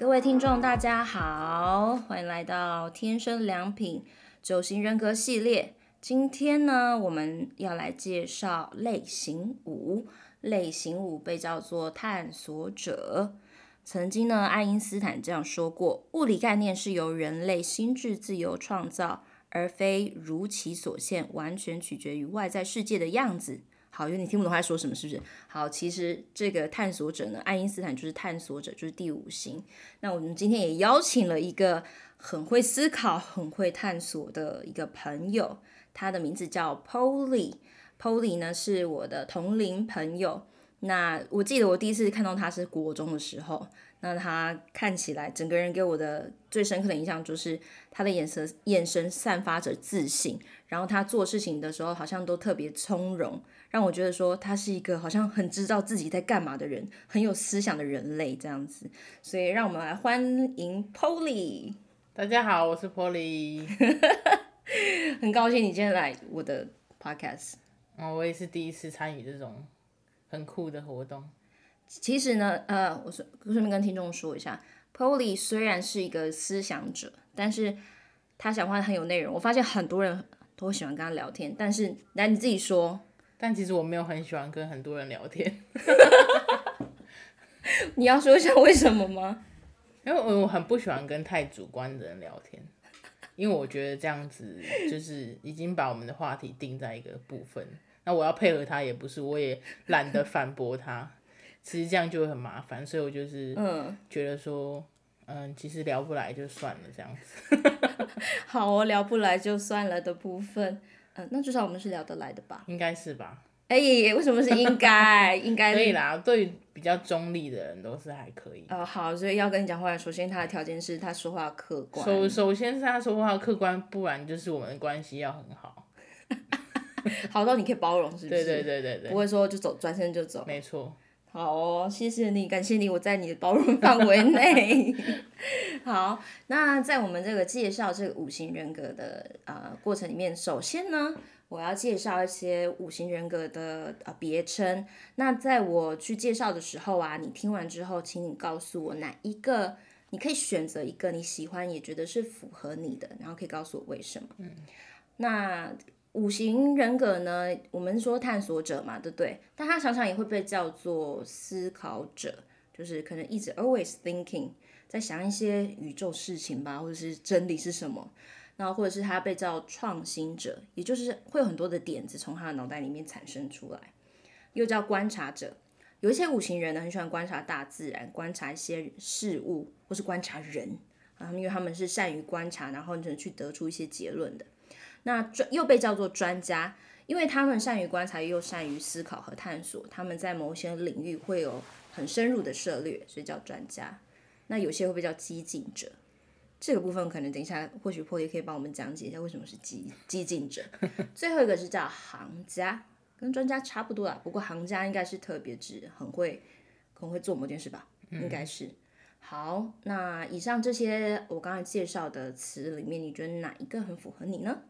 各位听众，大家好，欢迎来到天生良品九型人格系列。今天呢，我们要来介绍类型五。类型五被叫做探索者。曾经呢，爱因斯坦这样说过：物理概念是由人类心智自由创造，而非如其所现，完全取决于外在世界的样子。好，因为你听不懂他说什么，是不是？好，其实这个探索者呢，爱因斯坦就是探索者，就是第五型。那我们今天也邀请了一个很会思考、很会探索的一个朋友，他的名字叫 Polly。Polly 呢是我的同龄朋友。那我记得我第一次看到他是国中的时候。那他看起来整个人给我的最深刻的印象就是他的眼神，眼神散发着自信，然后他做事情的时候好像都特别从容，让我觉得说他是一个好像很知道自己在干嘛的人，很有思想的人类这样子。所以让我们来欢迎 Polly。大家好，我是 Polly，很高兴你今天来我的 Podcast。哦，我也是第一次参与这种很酷的活动。其实呢，呃，我顺顺便跟听众说一下，Polly 虽然是一个思想者，但是他讲话很有内容。我发现很多人都喜欢跟他聊天，但是来你自己说。但其实我没有很喜欢跟很多人聊天。你要说一下为什么吗？因为我很不喜欢跟太主观的人聊天，因为我觉得这样子就是已经把我们的话题定在一个部分。那我要配合他也不是，我也懒得反驳他。其实这样就会很麻烦，所以我就是觉得说，嗯，嗯，其实聊不来就算了这样子。好哦，聊不来就算了的部分，嗯，那至少我们是聊得来的吧？应该是吧？哎、欸，为什么是应该？应该 可以啦，对于比较中立的人都是还可以。哦，好，所以要跟你讲话，首先他的条件是他说话客观。首首先是他说话客观，不然就是我们的关系要很好。好到你可以包容，是不是？对对对对对。不会说就走，转身就走。没错。好哦，谢谢你，感谢你，我在你的包容范围内。好，那在我们这个介绍这个五行人格的呃过程里面，首先呢，我要介绍一些五行人格的呃别称。那在我去介绍的时候啊，你听完之后，请你告诉我哪一个，你可以选择一个你喜欢也觉得是符合你的，然后可以告诉我为什么。嗯，那。五行人格呢，我们说探索者嘛，对不对？但他常常也会被叫做思考者，就是可能一直 always thinking，在想一些宇宙事情吧，或者是真理是什么。然后或者是他被叫创新者，也就是会有很多的点子从他的脑袋里面产生出来。又叫观察者，有一些五行人呢，很喜欢观察大自然，观察一些事物，或是观察人啊，因为他们是善于观察，然后能去得出一些结论的。那专又被叫做专家，因为他们善于观察，又善于思考和探索，他们在某些领域会有很深入的涉猎，所以叫专家。那有些会被叫激进者，这个部分可能等一下或许 Polly 可以帮我们讲解一下为什么是激激进者。最后一个是叫行家，跟专家差不多啦，不过行家应该是特别指很会很会做某件事吧，应该是。嗯。好，那以上这些我刚才介绍的词里面，你觉得哪一个很符合你呢？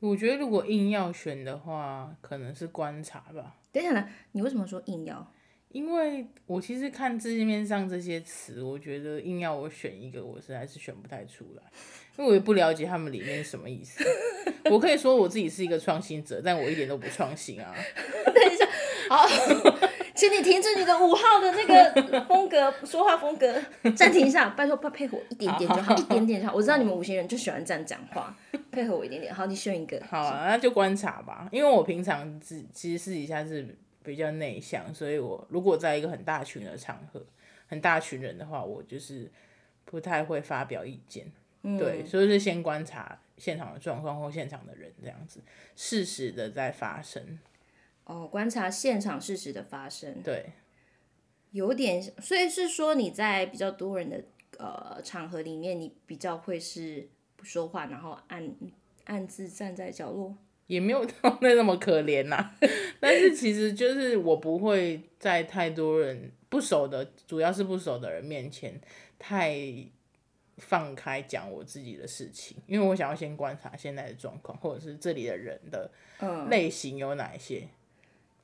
我觉得如果硬要选的话，可能是观察吧。等一下呢，你为什么说硬要？因为我其实看字面上这些词，我觉得硬要我选一个，我实在是选不太出来，因为我也不了解他们里面是什么意思。我可以说我自己是一个创新者，但我一点都不创新啊。等一下，好。请你停止你的五号的那个风格说话风格，暂停一下，拜托，配配合我一点点就好，一点点就好。我知道你们五行人就喜欢这样讲话，配合我一点点。好，你选一个。好啊，那就观察吧。因为我平常其实私底下是比较内向，所以我如果在一个很大群的场合，很大群人的话，我就是不太会发表意见。嗯、对，所以是先观察现场的状况或现场的人这样子，适时的在发生。哦，观察现场事实的发生，对，有点，所以是说你在比较多人的呃场合里面，你比较会是不说话，然后暗暗自站在角落，也没有到那那么可怜呐、啊。但是其实就是我不会在太多人不熟的，主要是不熟的人面前太放开讲我自己的事情，因为我想要先观察现在的状况，或者是这里的人的类型有哪一些。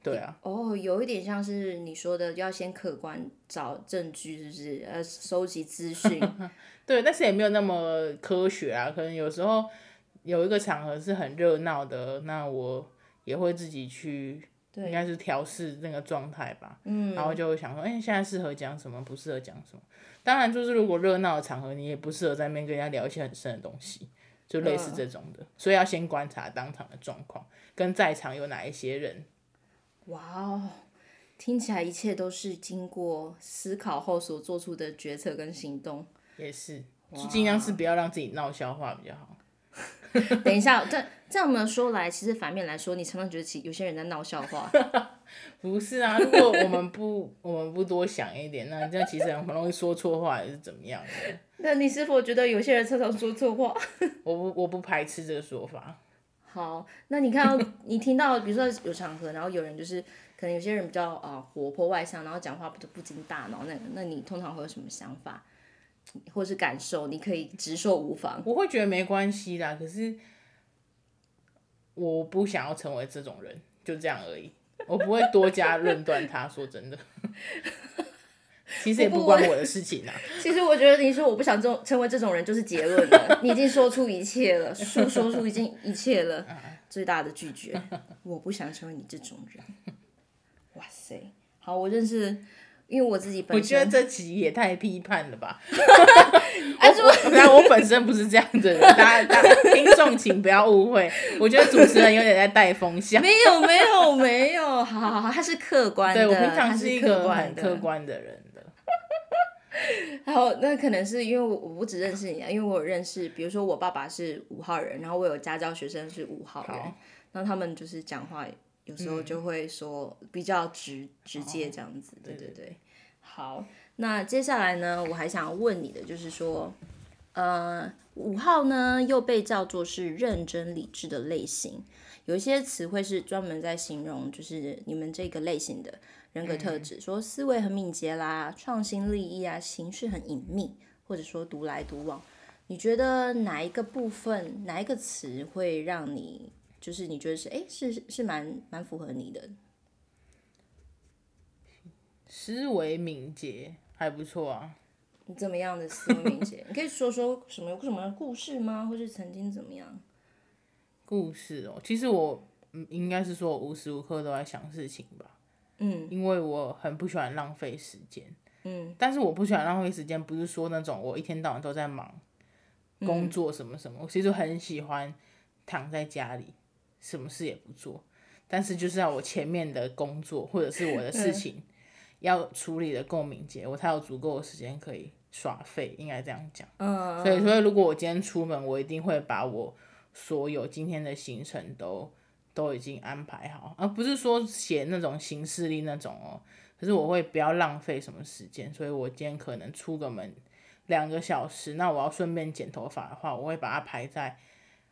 对啊。哦，有一点像是你说的，要先客观找证据，是不是？呃，收集资讯。对，但是也没有那么科学啊。可能有时候有一个场合是很热闹的，那我也会自己去，应该是调试那个状态吧。嗯。然后就会想说，哎、欸，现在适合讲什么？不适合讲什么？当然，就是如果热闹的场合，你也不适合在那边跟人家聊一些很深的东西，就类似这种的。嗯、所以要先观察当场的状况，跟在场有哪一些人。哇哦，听起来一切都是经过思考后所做出的决策跟行动。也是，就尽量是不要让自己闹笑话比较好。等一下，这这样么说来，其实反面来说，你常常觉得其有些人在闹笑话。不是啊，如果我们不我们不多想一点，那这样其实很容易说错话，还是怎么样的？那你是否觉得有些人常常说错话？我不我不排斥这个说法。好，那你看到 你听到，比如说有场合，然后有人就是可能有些人比较啊、活泼外向，然后讲话不不经大脑，那那你通常会有什么想法？或是感受，你可以直说无妨。我会觉得没关系啦，可是我不想要成为这种人，就这样而已。我不会多加论断他。说真的，其实也不关我的事情啊。其实我觉得你说我不想成成为这种人，就是结论了。你已经说出一切了，说说出已经一切了，最大的拒绝。我不想成为你这种人。哇塞，好，我认识。因为我自己本身，我觉得这集也太批判了吧。我我本身不是这样的人，大家大家听众请不要误会。我觉得主持人有点在带风向。没有没有没有，好好好，他是客观的。对，我平常是一个很客观的人的。然后那可能是因为我我不只认识你啊，因为我有认识，比如说我爸爸是五号人，然后我有家教学生是五号人，然后他们就是讲话。有时候就会说比较直直接这样子，对对对。好，那接下来呢，我还想要问你的就是说，呃，五号呢又被叫做是认真理智的类型，有一些词汇是专门在形容就是你们这个类型的人格特质，说思维很敏捷啦，创新立意啊，行事很隐秘，或者说独来独往。你觉得哪一个部分，哪一个词会让你？就是你觉得是哎，是是蛮蛮符合你的，思维敏捷还不错啊。你怎么样的思维敏捷？你可以说说什么有什么故事吗？或是曾经怎么样？故事哦，其实我嗯应该是说我无时无刻都在想事情吧。嗯，因为我很不喜欢浪费时间。嗯，但是我不喜欢浪费时间，不是说那种我一天到晚都在忙工作什么什么。嗯，我其实很喜欢躺在家里。什么事也不做，但是就是要我前面的工作或者是我的事情要处理的够敏捷，我才有足够的时间可以耍废，应该这样讲。嗯，所以说如果我今天出门，我一定会把我所有今天的行程都都已经安排好，而不是说写那种行事历那种哦。可是我会不要浪费什么时间，所以我今天可能出个门两个小时，那我要顺便剪头发的话，我会把它排在。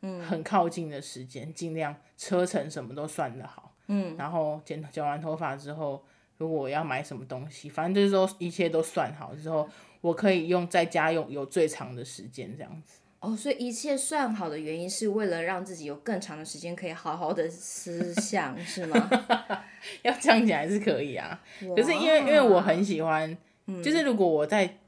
嗯，很靠近的时间，尽量车程什么都算得好。嗯，然后剪剪完头发之后，如果我要买什么东西，反正就是说一切都算好之后，我可以用在家用有最长的时间这样子。哦，所以一切算好的原因是为了让自己有更长的时间可以好好的思 想，是吗？要这样讲还是可以啊。可是因为因为我很喜欢，就是如果我在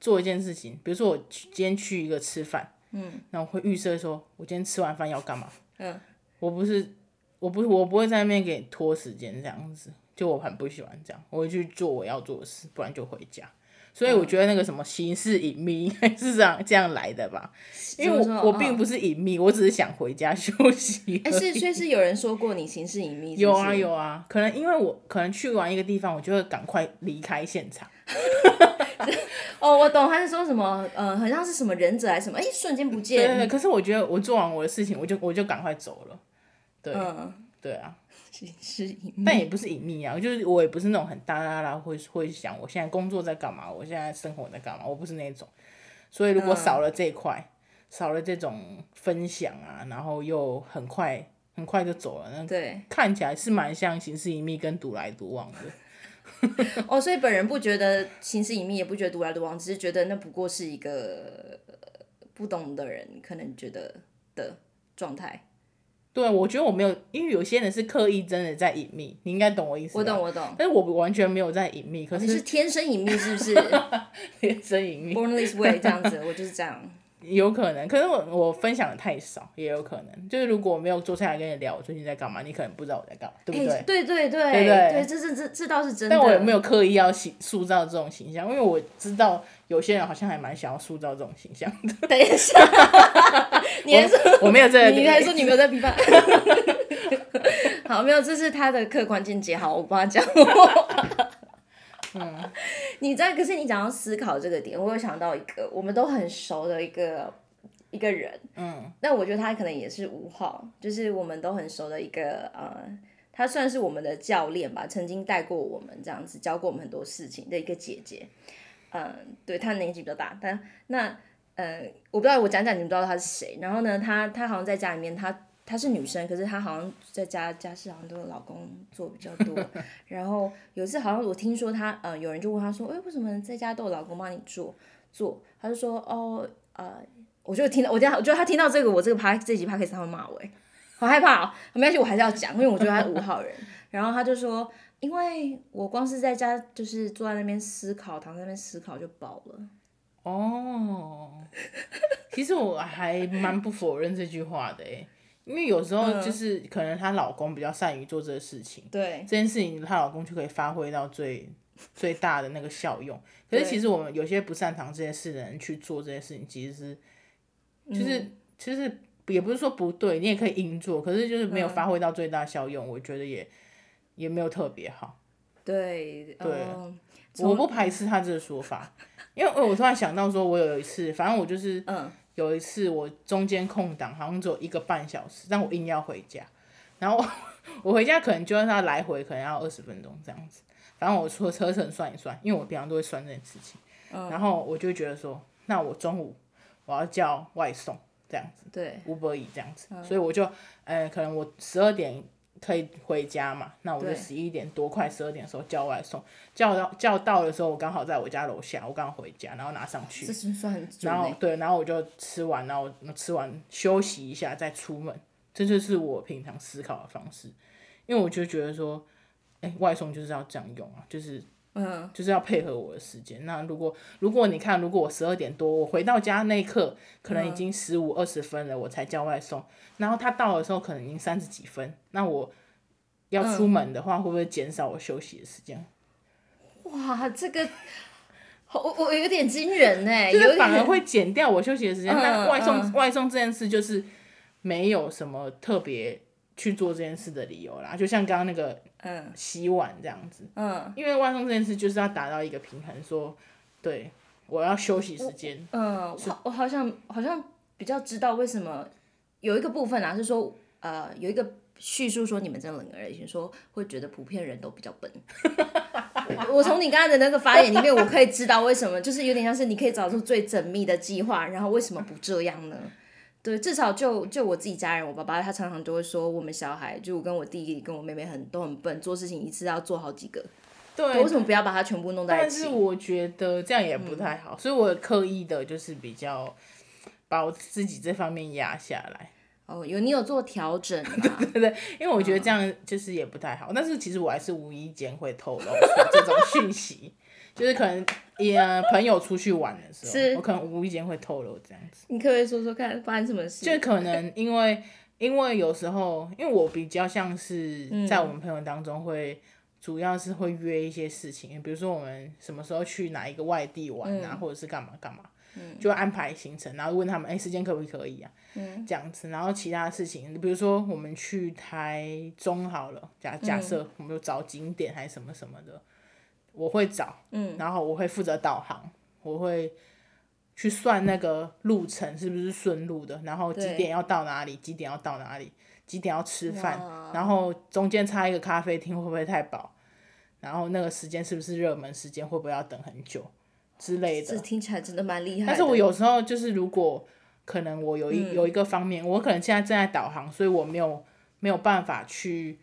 做一件事情，比如说我今天去一个吃饭。嗯，那我会预设说，我今天吃完饭要干嘛？嗯，我不是，我不，我不会在那边给拖时间这样子，就我很不喜欢这样，我会去做我要做的事，不然就回家。所以我觉得那个什么形式隐秘是这样这样来的吧，因为我我并不是隐秘，我只是想回家休息。哎，是，所以是有人说过你形式隐秘？有啊有啊，可能因为我可能去完一个地方，我就会赶快离开现场。哦，我懂，他是说什么？呃，好像是什么忍者还是什么？哎，瞬间不见。对，对对，可是我觉得我做完我的事情，我就我就赶快走了。对，嗯、对啊。是隐秘，但也不是隐秘啊，就是我也不是那种很大啦啦会会想我现在工作在干嘛，我现在生活在干嘛，我不是那种。所以如果少了这一块，嗯、少了这种分享啊，然后又很快很快就走了，那对，看起来是蛮像形式隐秘跟独来独往的。哦，所以本人不觉得形式隐秘，也不觉得独来独往，只是觉得那不过是一个不懂的人可能觉得的状态。对，我觉得我没有，因为有些人是刻意真的在隐秘，你应该懂我意思。我懂，我懂。但是我完全没有在隐秘，可是、哦、你是天生隐秘是不是？天生隐秘，Born this way 这样子，我就是这样。有可能，可是我我分享的太少，也有可能。就是如果我没有坐下来跟你聊我最近在干嘛，你可能不知道我在干嘛，对不对？欸、对对对，对对，对，这是这这倒是真的。但我也没有刻意要塑塑造这种形象，因为我知道有些人好像还蛮想要塑造这种形象的。等一下，你还说我，我没有在，你还说你没有在批判？好，没有，这是他的客观见解。好，我帮他讲。嗯，你知道，可是你讲到思考这个点，我有想到一个我们都很熟的一个一个人，嗯，那我觉得他可能也是五号，就是我们都很熟的一个呃，他算是我们的教练吧，曾经带过我们这样子，教过我们很多事情的一个姐姐，嗯，对，她年纪比较大，但那呃，我不知道我讲讲你们知道她是谁，然后呢，她她好像在家里面她。她是女生，可是她好像在家家事好像都是老公做比较多。然后有一次好像我听说她，呃，有人就问她说，哎，为什么在家都有老公帮你做做？她就说，哦，呃，我就听到，我这样，我觉得她听到这个，我这个趴这集趴可以他会骂我，哎，好害怕哦。没关系，我还是要讲，因为我觉得她是五号人。然后她就说，因为我光是在家就是坐在那边思考，躺在那边思考就饱了。哦，其实我还蛮不否认这句话的，诶。因为有时候就是可能她老公比较善于做这个事情，对、嗯、这件事情她老公就可以发挥到最 最大的那个效用。可是其实我们有些不擅长这些事的人去做这些事情，其实是就是、嗯、其实也不是说不对，你也可以硬做，可是就是没有发挥到最大效用，嗯、我觉得也也没有特别好。对对、嗯，我不排斥他这个说法，因为我突然想到说，我有一次，反正我就是嗯。有一次我中间空档好像只有一个半小时，但我硬要回家，然后我，我回家可能就让他来回可能要二十分钟这样子，反正我说车程算一算，因为我平常都会算这件事情，然后我就觉得说，那我中午我要叫外送这样子，对，Uber Eats 这样子，所以我就，呃，可能我十二点。可以回家嘛？那我就十一点多，快十二点的时候叫外送，叫到叫到的时候，我刚好在我家楼下，我刚好回家，然后拿上去。然后对，然后我就吃完，然后吃完休息一下再出门，这就是我平常思考的方式。因为我就觉得说，哎、欸，外送就是要这样用啊，就是。嗯，就是要配合我的时间。那如果如果你看，如果我十二点多我回到家那一刻，可能已经十五二十分了，我才叫外送。然后他到的时候可能已经三十几分，那我要出门的话，会不会减少我休息的时间？哇，这个我我有点惊人呢，就是反而会减掉我休息的时间。那外送外送这件事就是没有什么特别。去做这件事的理由啦，就像刚刚那个，嗯，洗碗这样子，嗯，因为外送这件事就是要达到一个平衡，说，对，我要休息时间，嗯，我我好像好像比较知道为什么有一个部分啊，是说，呃，有一个叙述说你们这样冷而热，说会觉得普遍人都比较笨。我从你刚才的那个发言里面，我可以知道为什么，就是有点像是你可以找出最缜密的计划，然后为什么不这样呢？对，至少就就我自己家人，我爸爸他常常都会说，我们小孩就我跟我弟弟跟我妹妹很都很笨，做事情一次要做好几个。对，为什么不要把它全部弄在一起？但是我觉得这样也不太好，嗯、所以我刻意的就是比较把我自己这方面压下来。哦，有你有做调整、啊，对对对，因为我觉得这样就是也不太好。嗯、但是其实我还是无意间会透露这种讯息。就是可能也朋友出去玩的时候，我可能无意间会透露这样子。你可不可以说说看发生什么事？就可能因为因为有时候，因为我比较像是在我们朋友当中会，主要是会约一些事情，嗯、比如说我们什么时候去哪一个外地玩啊，嗯、或者是干嘛干嘛，嗯、就安排行程，然后问他们，哎、欸，时间可不可以啊？嗯、这样子，然后其他事情，比如说我们去台中好了，假假设我们就找景点还是什么什么的。我会找，嗯，然后我会负责导航，我会去算那个路程是不是顺路的，然后几点要到哪里，几点要到哪里，几点要吃饭，然后中间插一个咖啡厅会不会太饱，然后那个时间是不是热门时间，会不会要等很久之类的。这听起来真的蛮厉害。但是我有时候就是如果可能我有一有一个方面，我可能现在正在导航，所以我没有没有办法去。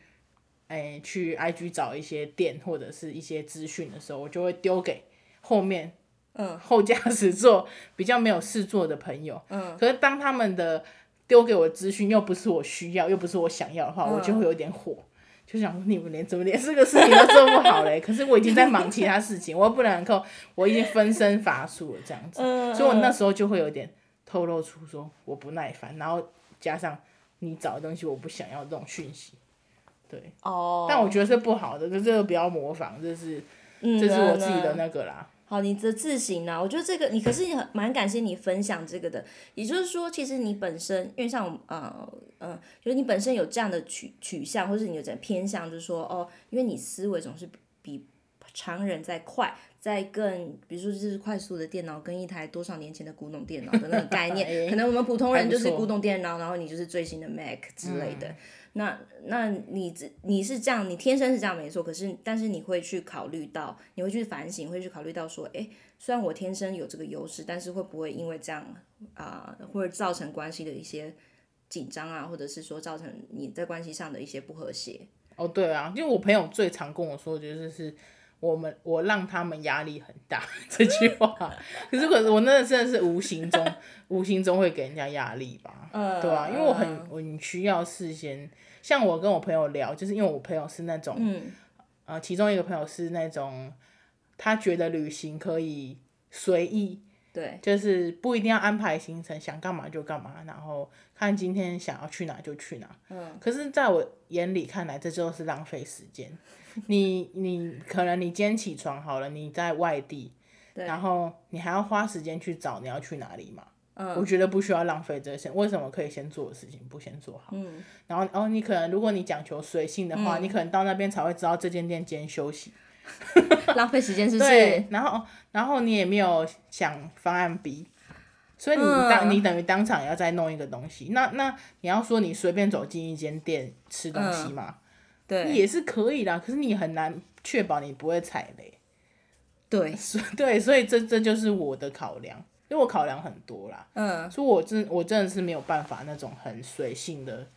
哎、欸，去 IG 找一些店或者是一些资讯的时候，我就会丢给后面，嗯，后驾驶座比较没有事做的朋友，嗯，可是当他们的丢给我的资讯又不是我需要，又不是我想要的话，嗯、我就会有点火，就想说你们连怎么连这个事情都做不好嘞？可是我已经在忙其他事情，我又不能够，我已经分身乏术了这样子，嗯、所以我那时候就会有点透露出说我不耐烦，然后加上你找的东西我不想要这种讯息，对，哦，但我觉得是不好的，就这个不要模仿，这是，嗯这是我自己的那个啦。嗯好，你的自省呢？我觉得这个你可是你很蛮感谢你分享这个的，也就是说，其实你本身因为像我呃呃，就是你本身有这样的取取向，或是你有这样偏向，就是说哦，因为你思维总是比常人在快，在更比如说就是快速的电脑跟一台多少年前的古董电脑的那个概念，欸、可能我们普通人就是古董电脑，然后你就是最新的 Mac 之类的。嗯那那你这你是这样，你天生是这样没错，可是但是你会去考虑到，你会去反省，会去考虑到说，哎，虽然我天生有这个优势，但是会不会因为这样啊，或者、造成关系的一些紧张啊，或者是说造成你在关系上的一些不和谐？哦，对啊，因为我朋友最常跟我说的就是是。我们我让他们压力很大 这句话，可是可是我那个真的是无形中 无形中会给人家压力吧，呃、对吧、啊？因为我很需要事先，像我跟我朋友聊，就是因为我朋友是那种，嗯、呃，其中一个朋友是那种，他觉得旅行可以随意，对，就是不一定要安排行程，想干嘛就干嘛，然后看今天想要去哪就去哪，嗯，可是在我眼里看来，这就是浪费时间。你你可能你今天起床好了，你在外地，然后你还要花时间去找你要去哪里嘛？嗯，我觉得不需要浪费这些，为什么可以先做的事情不先做好？嗯，然后哦，你可能如果你讲求随性的话，嗯、你可能到那边才会知道这间店今天休息，浪费时间是不是？对，然后然后你也没有想方案 B，所以你当、嗯、你等于当场要再弄一个东西，那那你要说你随便走进一间店吃东西嘛？也是可以啦，可是你很难确保你不会踩雷。对，对，所以这这就是我的考量，因为我考量很多啦。嗯，所以我真我真的是没有办法那种很随性的，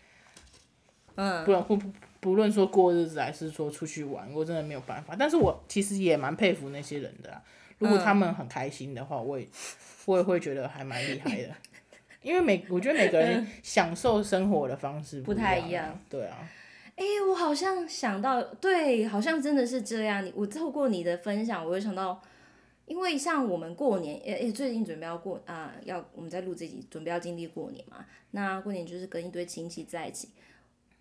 嗯，不不不论说过日子还是说出去玩，我真的没有办法。但是我其实也蛮佩服那些人的啦，如果他们很开心的话，我也我也会觉得还蛮厉害的，因为每我觉得每个人享受生活的方式不，不太一样。对啊。哎，我好像想到，对，好像真的是这样。你我透过你的分享，我会想到，因为像我们过年，哎哎，最近准备要过啊、呃，要我们在录这集，准备要经历过年嘛。那过年就是跟一堆亲戚在一起。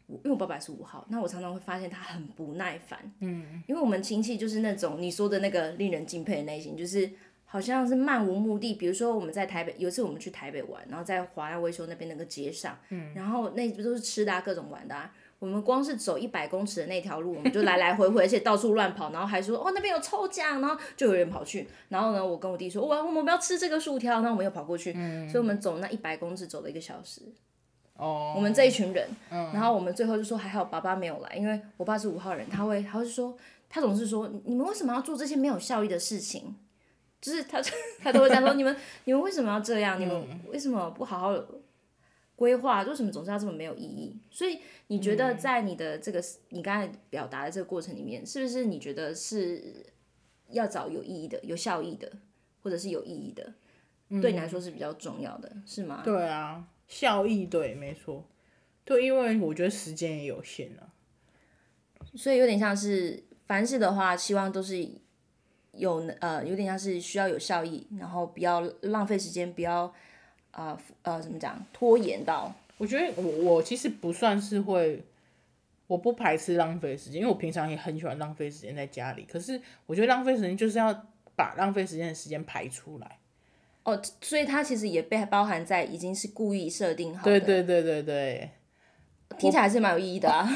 我因为我爸爸是五号，那我常常会发现他很不耐烦。嗯，因为我们亲戚就是那种你说的那个令人敬佩的类型，就是好像是漫无目的。比如说我们在台北，有一次我们去台北玩，然后在华亚维修那边那个街上，嗯，然后那不都是吃的啊，各种玩的啊。我们光是走一百公尺的那条路，我们就来来回回，而且到处乱跑，然后还说哦那边有抽奖，然后就有人跑去，然后呢，我跟我弟说，哇，我们要吃这个薯条，然后我们又跑过去，嗯、所以我们走那一百公尺走了一个小时。哦。我们这一群人，嗯、然后我们最后就说还好爸爸没有来，因为我爸是五号人，他会，他会说，他总是说你们为什么要做这些没有效益的事情？就是他 他都会讲说你们你们为什么要这样？你们为什么不好好规划？为什么总是要这么没有意义？所以。你觉得在你的这个、嗯、你刚才表达的这个过程里面，是不是你觉得是要找有意义的、有效益的，或者是有意义的，嗯、对你来说是比较重要的，是吗？对啊，效益对，没错，对，因为我觉得时间也有限啊，所以有点像是凡事的话，希望都是有呃，有点像是需要有效益，然后不要浪费时间，不要啊呃，呃怎么讲拖延到。我觉得我我其实不算是会，我不排斥浪费时间，因为我平常也很喜欢浪费时间在家里。可是我觉得浪费时间就是要把浪费时间的时间排出来。哦，所以它其实也被包含在已经是故意设定好的。对对对对对，听起来还是蛮有意义的啊。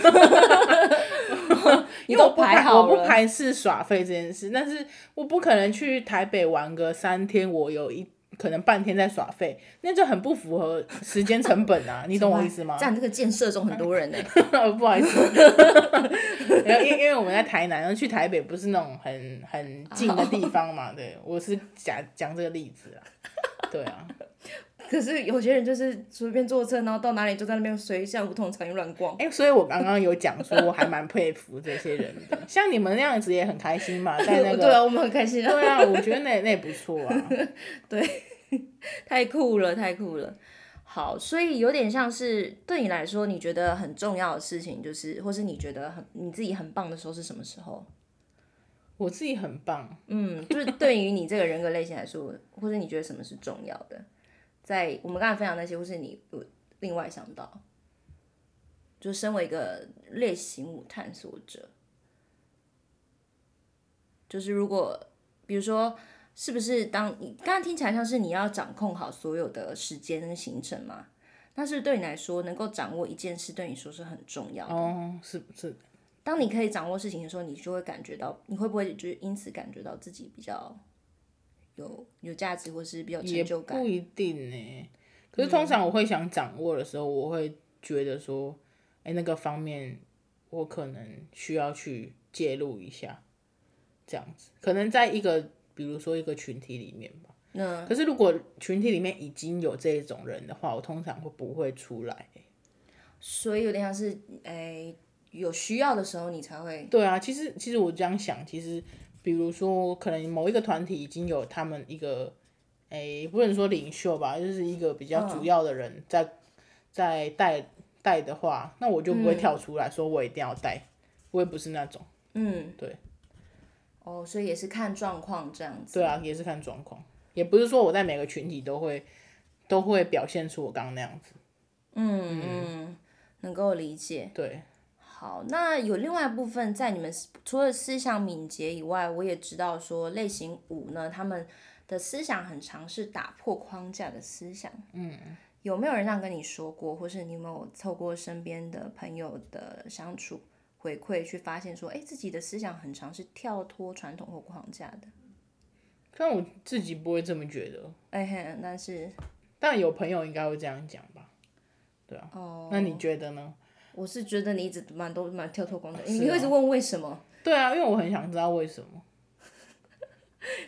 因为我不排我不排斥耍废这件事，但是我不可能去台北玩个三天，我有一。可能半天在耍废，那就很不符合时间成本啊！你懂我意思吗？这样这个建设中很多人呢、欸。不好意思，因为因为我们在台南，然后去台北不是那种很很近的地方嘛。对，我是讲讲这个例子啊。对啊。可是有些人就是随便坐车，然后到哪里就在那边随像梧桐草原乱逛。哎、欸，所以我刚刚有讲说，我还蛮佩服这些人的。像你们那样子也很开心嘛，在那个。对啊，我们很开心啊。对啊，我觉得那那也不错啊。对，太酷了，太酷了。好，所以有点像是对你来说，你觉得很重要的事情，就是，或是你觉得很你自己很棒的时候是什么时候？我自己很棒，嗯，就是对于你这个人格类型来说，或者你觉得什么是重要的？在我们刚才分享那些，或是你有另外想到，就身为一个类型五探索者，就是如果比如说。是不是当你刚刚听起来像是你要掌控好所有的时间跟行程嘛？但是对你来说，能够掌握一件事对你说是很重要的。哦，是是。当你可以掌握事情的时候，你就会感觉到，你会不会就是因此感觉到自己比较有有价值，或是比较成就感？也不一定呢。可是通常我会想掌握的时候，嗯、我会觉得说，哎、欸，那个方面我可能需要去介入一下，这样子，可能在一个。比如说一个群体里面吧，嗯，可是如果群体里面已经有这种人的话，我通常会不会出来？所以有点像是，哎、欸，有需要的时候你才会。对啊，其实其实我这样想，其实比如说可能某一个团体已经有他们一个，诶、欸，不能说领袖吧，就是一个比较主要的人在、嗯、在带带的话，那我就不会跳出来说我一定要带，我也不是那种，嗯，对。哦，所以也是看状况这样子。对啊，也是看状况，也不是说我在每个群体都会都会表现出我刚刚那样子。嗯嗯，能够理解。对。好，那有另外一部分，在你们除了思想敏捷以外，我也知道说类型五呢，他们的思想很常是打破框架的思想。嗯。有没有人这样跟你说过，或是你有没有透过身边的朋友的相处？回馈去发现说，哎，自己的思想很常是跳脱传统或框架的。但我自己不会这么觉得。哎嘿，但是，但有朋友应该会这样讲吧？对啊。哦。那你觉得呢？我是觉得你一直蛮都蛮跳脱光的，你会一直问为什么？对啊，因为我很想知道为什么。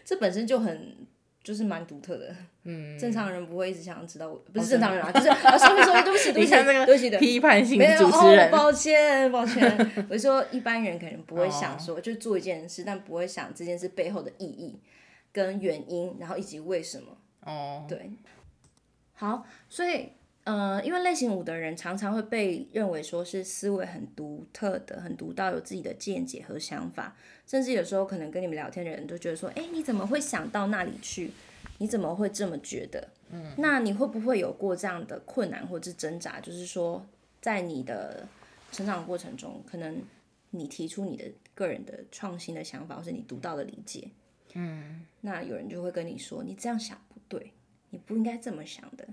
这本身就很。就是蛮独特的，嗯，正常人不会一直想要知道，不是正常人啊，就是啊，说说对不起，对不起，对不起的批判性主持人，抱歉，抱歉，我说一般人可能不会想说，就做一件事，但不会想这件事背后的意义跟原因，然后以及为什么，哦，对，好，所以。呃，因为类型五的人常常会被认为说是思维很独特的、很独到，有自己的见解和想法，甚至有时候可能跟你们聊天的人都觉得说，哎，你怎么会想到那里去？你怎么会这么觉得？嗯，那你会不会有过这样的困难或者是挣扎？就是说，在你的成长过程中，可能你提出你的个人的创新的想法，或是你独到的理解，嗯，那有人就会跟你说，你这样想不对，你不应该这么想的。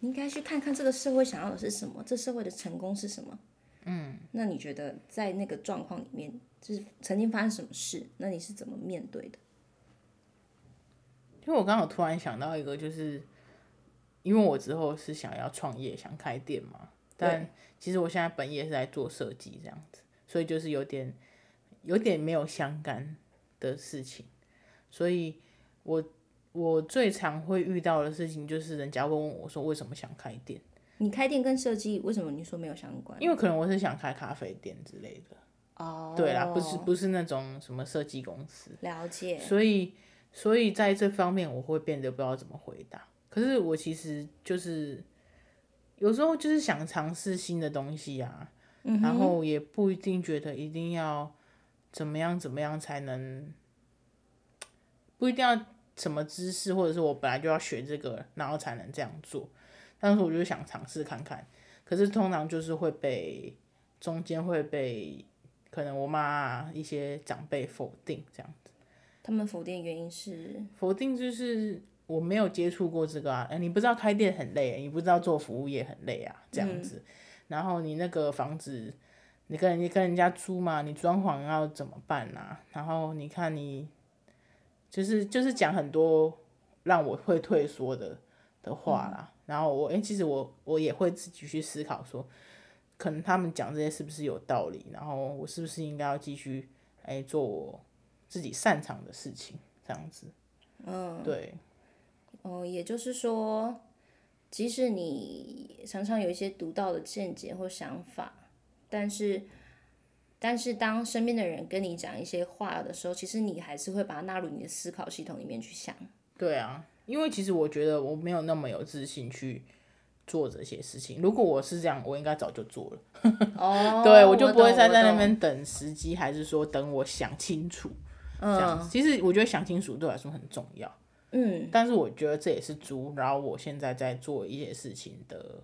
你应该去看看这个社会想要的是什么，这社会的成功是什么？嗯，那你觉得在那个状况里面，就是曾经发生什么事？那你是怎么面对的？因为我刚好突然想到一个，就是因为我之后是想要创业，想开店嘛，但其实我现在本业是在做设计这样子，所以就是有点有点没有相干的事情，所以我。我最常会遇到的事情就是人家会问我说，为什么想开店？你开店跟设计为什么你说没有相关？因为可能我是想开咖啡店之类的。哦。对啦，不是不是那种什么设计公司。了解。所以所以在这方面我会变得不知道怎么回答。可是我其实就是有时候就是想尝试新的东西啊，嗯，然后也不一定觉得一定要怎么样怎么样才能，不一定要。什么知识，或者是我本来就要学这个，然后才能这样做。当时我就想尝试看看，可是通常就是会被中间会被可能我妈一些长辈否定这样子。他们否定原因是？否定就是我没有接触过这个啊，哎，你不知道开店很累，你不知道做服务业很累啊，这样子。嗯。然后你那个房子，你跟人家跟人家租嘛，你装潢要怎么办啊？然后你看你。就是就是讲很多让我会退缩的的话啦，嗯、然后我诶、欸，其实我我也会自己去思考说，可能他们讲这些是不是有道理，然后我是不是应该要继续诶、欸、做我自己擅长的事情，这样子。嗯，对。哦，也就是说，即使你常常有一些独到的见解或想法，但是。但是当身边的人跟你讲一些话的时候，其实你还是会把它纳入你的思考系统里面去想。对啊，因为其实我觉得我没有那么有自信去做这些事情。如果我是这样，我应该早就做了。哦，对，我就不会再在那边等时机，还是说等我想清楚。这样子，其实我觉得想清楚对我来说很重要。嗯，但是我觉得这也是猪，然后我现在在做一些事情的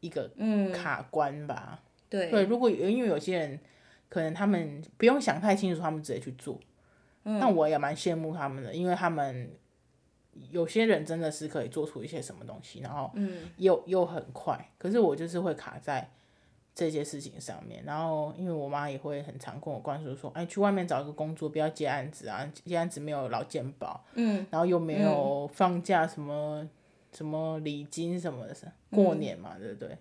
一个卡关吧。对对，如果因为有些人可能他们不用想太清楚，他们直接去做。但我也蛮羡慕他们的，因为他们有些人真的是可以做出一些什么东西，然后又又很快。可是我就是会卡在。这些事情上面，然后因为我妈也会很常跟我灌输说，哎，去外面找一个工作，不要接案子啊，接案子没有劳健保，嗯，然后又没有放假什么、嗯、什么礼金什么的，过年嘛，嗯、对不对？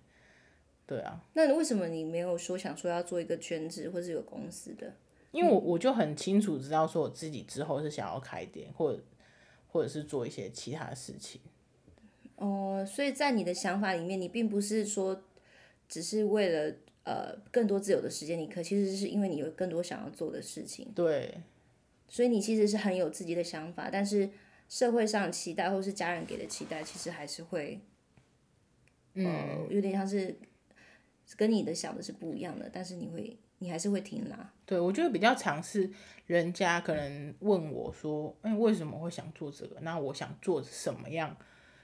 对啊。那为什么你没有说想说要做一个全职或是有公司的？因为我我就很清楚知道说我自己之后是想要开店，或者或者是做一些其他事情。哦，所以在你的想法里面，你并不是说。只是为了呃更多自由的时间，你可其实是因为你有更多想要做的事情。对，所以你其实是很有自己的想法，但是社会上期待或是家人给的期待，其实还是会，呃，嗯，有点像是跟你的想的是不一样的，但是你会你还是会听啦。对，我觉得比较常是人家可能问我说，哎，为什么会想做这个？那我想做什么样？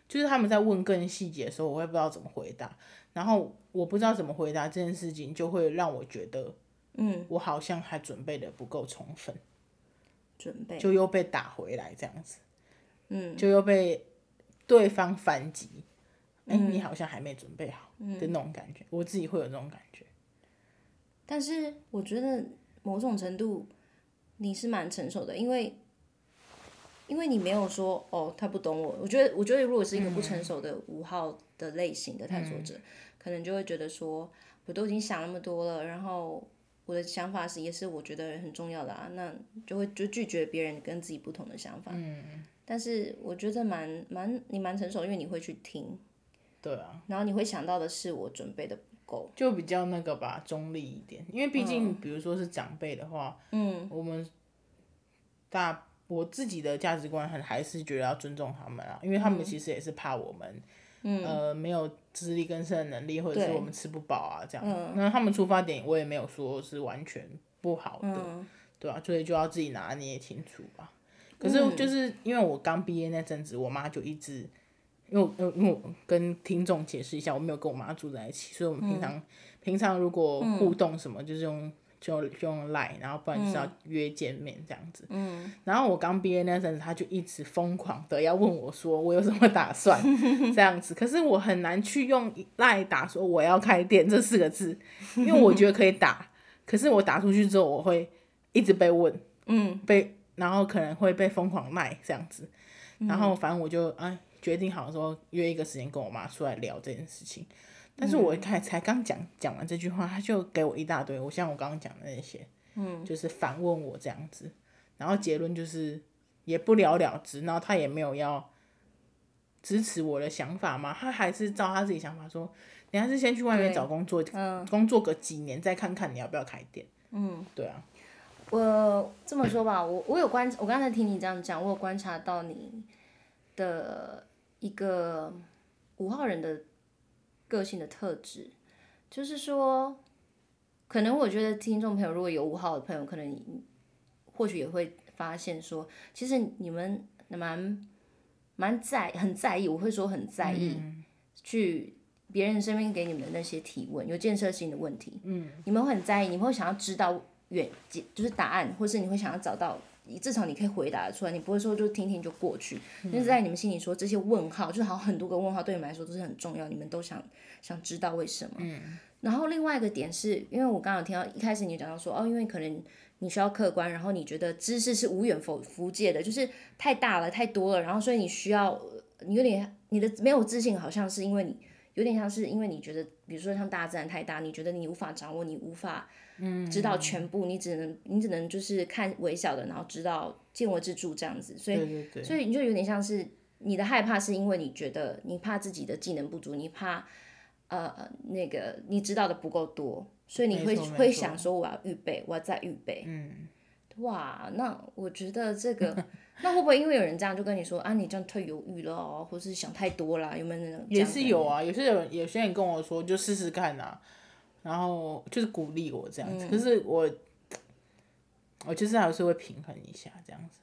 就是他们在问更细节的时候，我会不知道怎么回答。然后我不知道怎么回答这件事情，就会让我觉得，嗯，我好像还准备的不够充分，准备就又被打回来这样子，嗯，就又被对方反击，哎、嗯，你好像还没准备好的那种感觉，嗯、我自己会有这种感觉。但是我觉得某种程度你是蛮成熟的，因为。因为你没有说哦，他不懂我。我觉得，我觉得如果是一个不成熟的五号的类型的探索者，嗯、可能就会觉得说，我都已经想那么多了，然后我的想法是也是我觉得很重要的啊，那就会就拒绝别人跟自己不同的想法。嗯。但是我觉得蛮蛮你蛮成熟，因为你会去听。对啊。然后你会想到的是我准备的不够，就比较那个吧，中立一点。因为毕竟，比如说是长辈的话，嗯，我们大。我自己的价值观很还是觉得要尊重他们啊，因为他们其实也是怕我们，嗯、呃，没有自力更生的能力，或者是我们吃不饱啊这样。嗯、那他们出发点我也没有说是完全不好的，嗯、对吧、啊？所以就要自己拿捏清楚吧。可是就是因为我刚毕业那阵子，我妈就一直，因为我因为我跟听众解释一下，我没有跟我妈住在一起，所以我们平常、嗯、平常如果互动什么，就是用。就就用赖，然后不然就是要约见面这样子。嗯。然后我刚毕业那阵子，他就一直疯狂的要问我说，我有什么打算 这样子。可是我很难去用赖打说我要开店这四个字，因为我觉得可以打，可是我打出去之后，我会一直被问，嗯，被然后可能会被疯狂卖这样子。然后反正我就哎决定好说约一个时间跟我妈出来聊这件事情。但是我一开才刚讲讲完这句话，他就给我一大堆，我像我刚刚讲的那些，嗯，就是反问我这样子，然后结论就是也不了了之，然后他也没有要支持我的想法嘛，他还是照他自己想法说，你还是先去外面找工作，嗯，工作个几年再看看你要不要开店，嗯，对啊，我这么说吧，我我有观，我刚才听你这样讲，我有观察到你的一个五号人的。个性的特质，就是说，可能我觉得听众朋友如果有五号的朋友，可能或许也会发现说，其实你们蛮蛮在很在意，我会说很在意，去别人身边给你们的那些提问，有建设性的问题，嗯，你们会很在意，你们会想要知道远就是答案，或是你会想要找到。至少你可以回答出来，你不会说就听听就过去。就、嗯、在你们心里说这些问号，就好像很多个问号对你们来说都是很重要，你们都想想知道为什么。嗯。然后另外一个点是，因为我刚刚有听到一开始你讲到说，哦，因为可能你需要客观，然后你觉得知识是无远弗弗届的，就是太大了太多了，然后所以你需要你有点你的没有自信，好像是因为你有点像是因为你觉得，比如说像大自然太大，你觉得你无法掌握，你无法。知道全部，你只能你只能就是看微小的，然后知道见微知著这样子，所以对对对，所以你就有点像是你的害怕是因为你觉得你怕自己的技能不足，你怕呃那个你知道的不够多，所以你会会想说我要预备，我要再预备。嗯，哇，那我觉得这个 那会不会因为有人这样就跟你说啊，你这样太犹豫了哦，或是想太多了？有没有那种？也是有啊，有些人有些人跟我说就试试看啊，然后就是鼓励我这样子。嗯、可是我我就是还是会平衡一下这样子。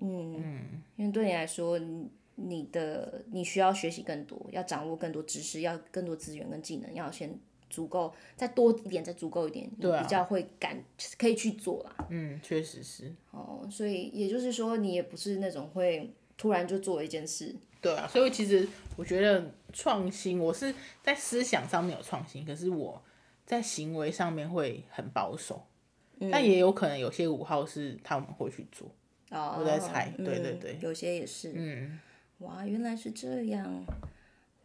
嗯嗯，因为对你来说，你的你需要学习更多，要掌握更多知识，要更多资源跟技能，要先。足够，再多一点，再足够一点，你比较会敢，可以去做啦。嗯，确实是。哦，所以也就是说，你也不是那种会突然就做一件事。对啊，所以其实我觉得创新，我是在思想上面有创新，可是我在行为上面会很保守。嗯、但也有可能有些五号是他们会去做。哦。我在猜，对对对。嗯、有些也是。嗯。哇，原来是这样。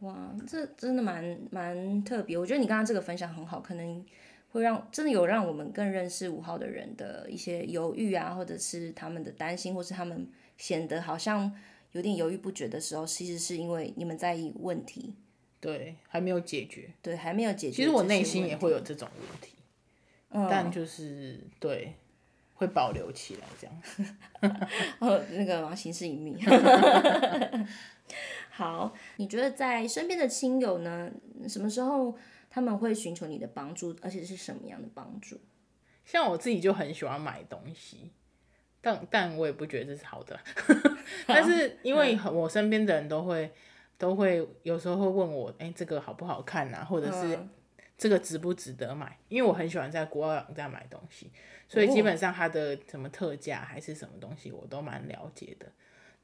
哇，这真的蛮蛮特别。我觉得你刚刚这个分享很好，可能会让真的有让我们更认识五号的人的一些犹豫啊，或者是他们的担心，或是他们显得好像有点犹豫不决的时候，其实是因为你们在意问题，对，还没有解决，对，还没有解决。其实我内心也会有这种问题，嗯，但就是对，会保留起来这样。哦，那个吗？形式隐秘。好，你觉得在身边的亲友呢？什么时候他们会寻求你的帮助，而且是什么样的帮助？像我自己就很喜欢买东西，但但我也不觉得这是好的。但是因为我身边的人都会都会有时候会问我，哎、欸，这个好不好看啊？或者是这个值不值得买？因为我很喜欢在国外网站买东西，所以基本上它的什么特价还是什么东西，我都蛮了解的。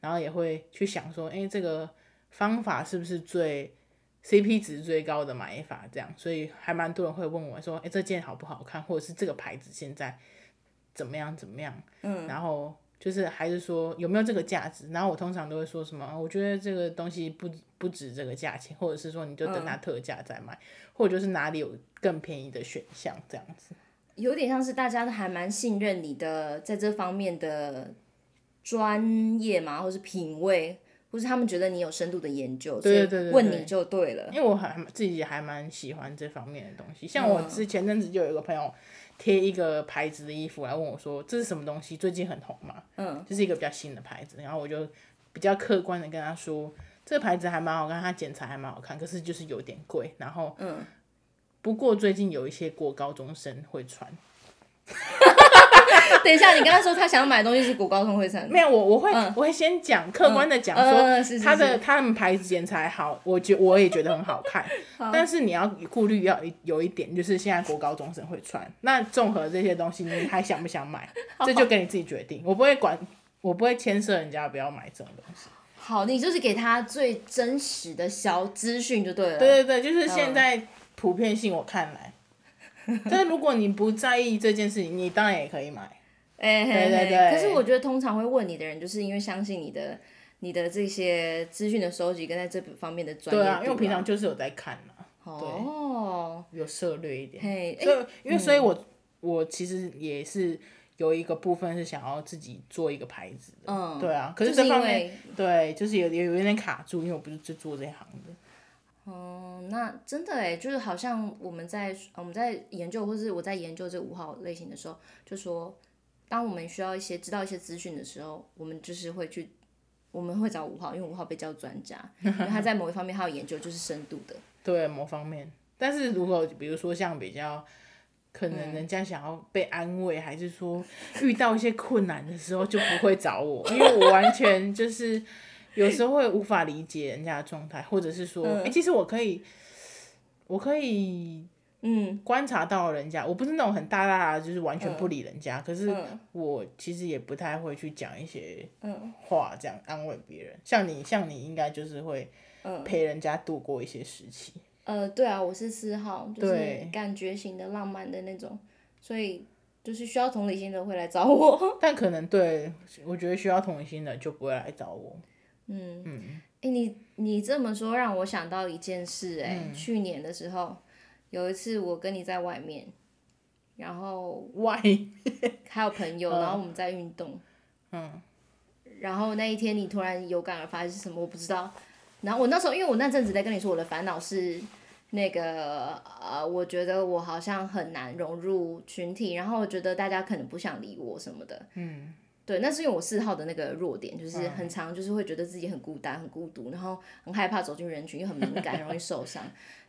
然后也会去想说，哎、欸，这个。方法是不是最 CP 值最高的买法？这样，所以还蛮多人会问我说：“哎、欸，这件好不好看？或者是这个牌子现在怎么样？怎么样？”嗯，然后就是还是说有没有这个价值？然后我通常都会说什么：“我觉得这个东西不不值这个价钱，或者是说你就等它特价再买，嗯、或者就是哪里有更便宜的选项这样子。”有点像是大家都还蛮信任你的在这方面的专业嘛，或是品味。不是他们觉得你有深度的研究，对对对，问你就对了。因为我还自己还蛮喜欢这方面的东西，像我之前阵子就有一个朋友贴一个牌子的衣服来问我说，这是什么东西？最近很红嘛，嗯，这是一个比较新的牌子，然后我就比较客观的跟他说，这个牌子还蛮好看，它剪裁还蛮好看，可是就是有点贵，然后嗯，不过最近有一些国高中生会穿。等一下，你刚才说他想要买的东西是国高中会穿？没有，我我会、嗯、我会先讲客观的讲说，他的他们牌子剪裁好，我觉我也觉得很好看。好但是你要顾虑要有一点，就是现在国高中生会穿。那综合这些东西，你还想不想买？这就跟你自己决定。我不会管，我不会牵涉人家不要买这种东西。好，你就是给他最真实的小资讯就对了。对对对，就是现在普遍性我看来。但是如果你不在意这件事情，你当然也可以买。哎，对对对。可是我觉得通常会问你的人，就是因为相信你的你的这些资讯的收集跟在这方面的专业。对啊，因为我平常就是有在看嘛。哦。有涉略一点。嘿。所以，因为所以我我其实也是有一个部分是想要自己做一个牌子的。嗯。对啊，可是这方面对，就是有有有点卡住，因为我不是就做这行的。哦，那真的哎，就是好像我们在我们在研究，或是我在研究这五号类型的时候，就说，当我们需要一些知道一些资讯的时候，我们就是会去，我们会找五号，因为五号被叫专家，因为他在某一方面他有研究，就是深度的。对，某方面。但是如果比如说像比较，可能人家想要被安慰，嗯、还是说遇到一些困难的时候，就不会找我，因为我完全 就是。有时候会无法理解人家的状态，或者是说，哎、嗯欸，其实我可以，我可以，嗯，观察到人家，我不是那种很大大的，就是完全不理人家，嗯、可是我其实也不太会去讲一些话，这样安慰别人。像你，像你应该就是会陪人家度过一些时期。呃，对啊，我是四号，就是感觉型的、浪漫的那种，所以就是需要同理心的会来找我。但可能对，我觉得需要同理心的就不会来找我。嗯嗯，哎、欸，你你这么说让我想到一件事、欸，哎、嗯，去年的时候有一次我跟你在外面，然后 外还有朋友，然后我们在运动，嗯，然后那一天你突然有感而发是什么？我不知道。然后我那时候因为我那阵子在跟你说我的烦恼是那个呃，我觉得我好像很难融入群体，然后我觉得大家可能不想理我什么的，嗯。对，那是因为我四号的那个弱点，就是很常，就是会觉得自己很孤单、很孤独，然后很害怕走进人群，又很敏感，容易受伤。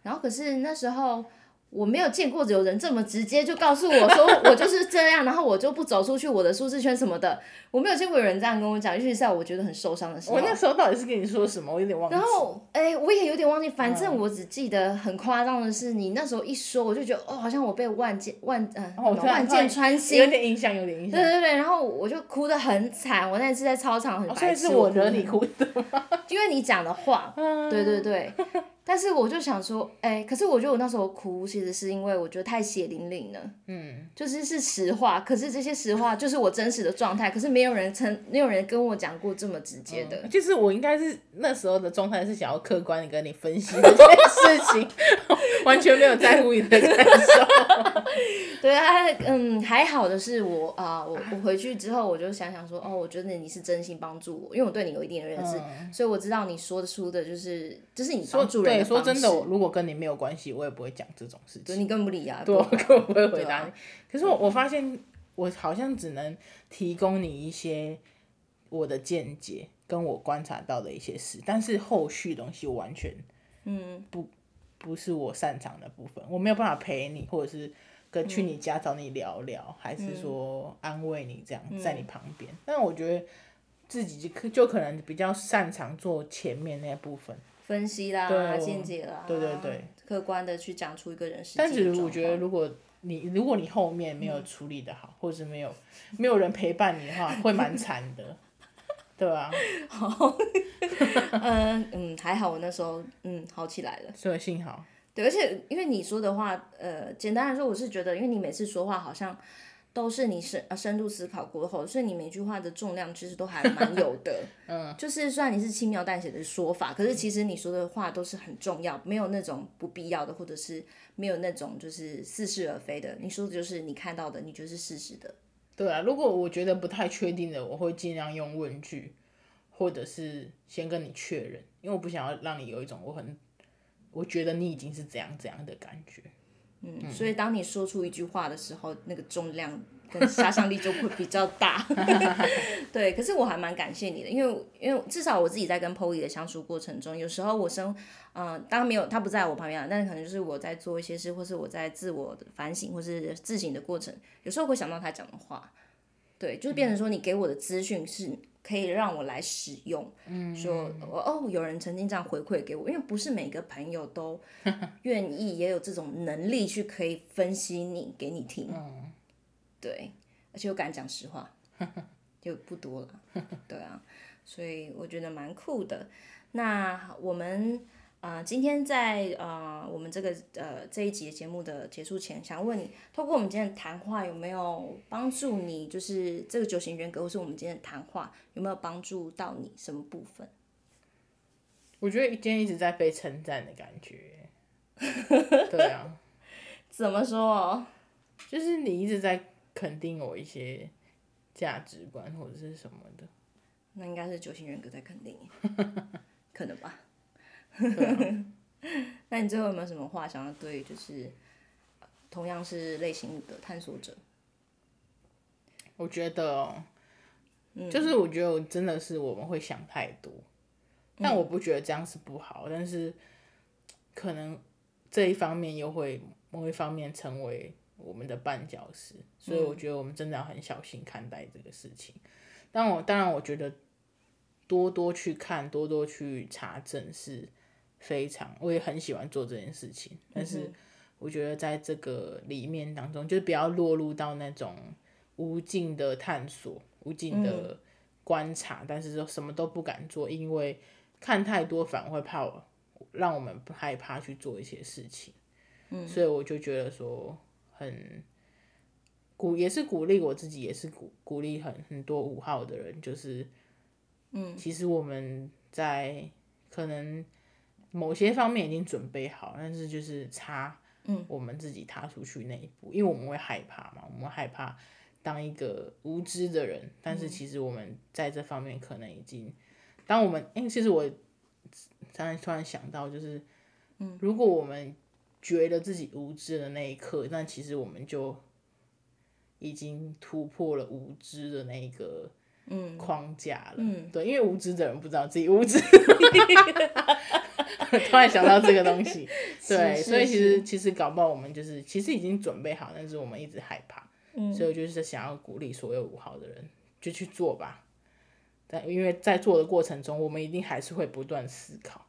然后可是那时候。我没有见过有人这么直接就告诉我说 我就是这样，然后我就不走出去我的舒适圈什么的。我没有见过有人这样跟我讲，尤其是在我觉得很受伤的时候。我那时候到底是跟你说什么？我有点忘记。然后，哎，我也有点忘记。反正我只记得很夸张的是，你那时候一说，我就觉得哦，好像我被万箭万呃、哦、万箭穿心，有点印象，有点印象。对对对，然后我就哭得很惨。我那次在操场很白痴。所以是我惹你哭的吗？因为你讲的话，对对对。但是我就想说，哎、欸，可是我觉得我那时候哭，其实是因为我觉得太血淋淋了，嗯，就是是实话。可是这些实话就是我真实的状态，可是没有人曾，没有人跟我讲过这么直接的。嗯、就是我应该是那时候的状态是想要客观的跟你分析这件事情，完全没有在乎你的感受。对啊，嗯，还好的是我啊、呃，我我回去之后我就想想说，哦，我觉得你是真心帮助我，因为我对你有一定的认识，嗯、所以我知道你说的出的就是就是你帮助人。对，说真的，我如果跟你没有关系，我也不会讲这种事情。对，你根本不理啊，对，我根本不会回答你。啊、可是我我发现，我好像只能提供你一些我的见解，跟我观察到的一些事，但是后续东西我完全嗯不不是我擅长的部分，我没有办法陪你，或者是。跟去你家找你聊聊，嗯、还是说安慰你这样、嗯、在你旁边？但我觉得自己就可就可能比较擅长做前面那部分分析啦、见解啦，对对对，客观的去讲出一个人。但是我觉得，如果你如果你后面没有处理的好，嗯、或者是没有没有人陪伴你的话，会蛮惨的，对吧？好，嗯嗯，还好我那时候嗯好起来了，所以幸好。对，而且因为你说的话，呃，简单来说，我是觉得，因为你每次说话好像都是你深深度思考过后，所以你每句话的重量其实都还蛮有的。嗯，就是虽然你是轻描淡写的说法，可是其实你说的话都是很重要，没有那种不必要的，或者是没有那种就是似是而非的。你说的就是你看到的，你就是事实的。对啊，如果我觉得不太确定的，我会尽量用问句，或者是先跟你确认，因为我不想要让你有一种我很。我觉得你已经是怎样怎样的感觉，嗯，嗯，所以当你说出一句话的时候，那个重量跟杀伤力就会比较大。对，可是我还蛮感谢你的，因为因为至少我自己在跟 Polly 的相处过程中，有时候我生，嗯、呃，当然没有他不在我旁边，但是可能就是我在做一些事，或是我在自我的反省，或是自省的过程，有时候会想到他讲的话，对，就变成说你给我的资讯是。可以让我来使用，嗯、说哦，有人曾经这样回馈给我，因为不是每个朋友都 愿意，也有这种能力去可以分析你给你听，嗯、对，而且我敢讲实话，就不多了，对啊，所以我觉得蛮酷的。那我们。啊、呃，今天在呃我们这个呃这一集节目的结束前，想问你，透过我们今天的谈话，有没有帮助你？就是这个九型人格，或是我们今天的谈话，有没有帮助到你什么部分？我觉得今天一直在被称赞的感觉。对啊。怎么说？就是你一直在肯定我一些价值观或者是什么的。那应该是九型人格在肯定你，可能吧。那你最后有没有什么话想要对，就是同样是类型的探索者？我觉得哦，就是我觉得真的是我们会想太多，但我不觉得这样是不好，但是可能这一方面又会某一方面成为我们的绊脚石，所以我觉得我们真的要很小心看待这个事情。但我当然我觉得多多去看，多多去查证是。非常，我也很喜欢做这件事情，但是我觉得在这个里面当中，就是不要落入到那种无尽的探索、无尽的观察，嗯、但是说什么都不敢做，因为看太多反而会怕我，让我们害怕去做一些事情。嗯，所以我就觉得说很鼓，也是鼓励我自己，也是鼓鼓励很很多五号的人，就是嗯，其实我们在可能。某些方面已经准备好，但是就是差，我们自己踏出去那一步，嗯、因为我们会害怕嘛，我们害怕当一个无知的人，但是其实我们在这方面可能已经，当我们，哎、欸，其实我刚才突然想到，就是，如果我们觉得自己无知的那一刻，那其实我们就已经突破了无知的那一个框架了。嗯，对，因为无知的人不知道自己无知。突然想到这个东西，对，所以其实其实搞不好我们就是其实已经准备好，但是我们一直害怕。嗯，所以我就是想要鼓励所有五号的人，就去做吧。但因为在做的过程中，我们一定还是会不断思考，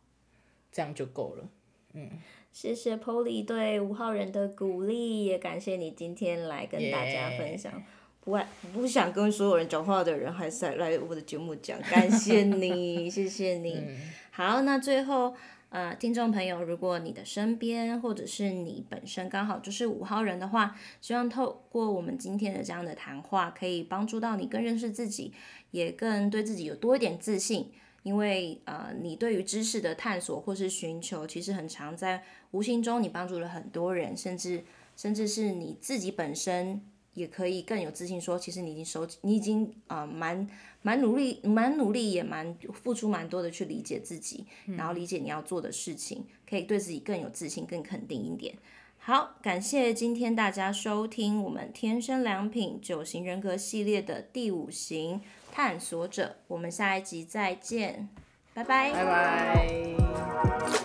这样就够了。嗯，谢谢 Polly 对五号人的鼓励，也感谢你今天来跟大家分享。Yeah. 不爱不想跟所有人讲话的人，还是来我的节目讲，感谢你，谢谢你。嗯、好，那最后。呃，听众朋友，如果你的身边或者是你本身刚好就是五号人的话，希望透过我们今天的这样的谈话，可以帮助到你更认识自己，也更对自己有多一点自信。因为呃，你对于知识的探索或是寻求，其实很常在无形中你帮助了很多人，甚至甚至是你自己本身。也可以更有自信说，其实你已经收，你已经啊蛮蛮努力，蛮努力，也蛮付出蛮多的去理解自己，然后理解你要做的事情，可以对自己更有自信，更肯定一点。好，感谢今天大家收听我们天生良品九型人格系列的第五型探索者，我们下一集再见，拜拜，拜拜。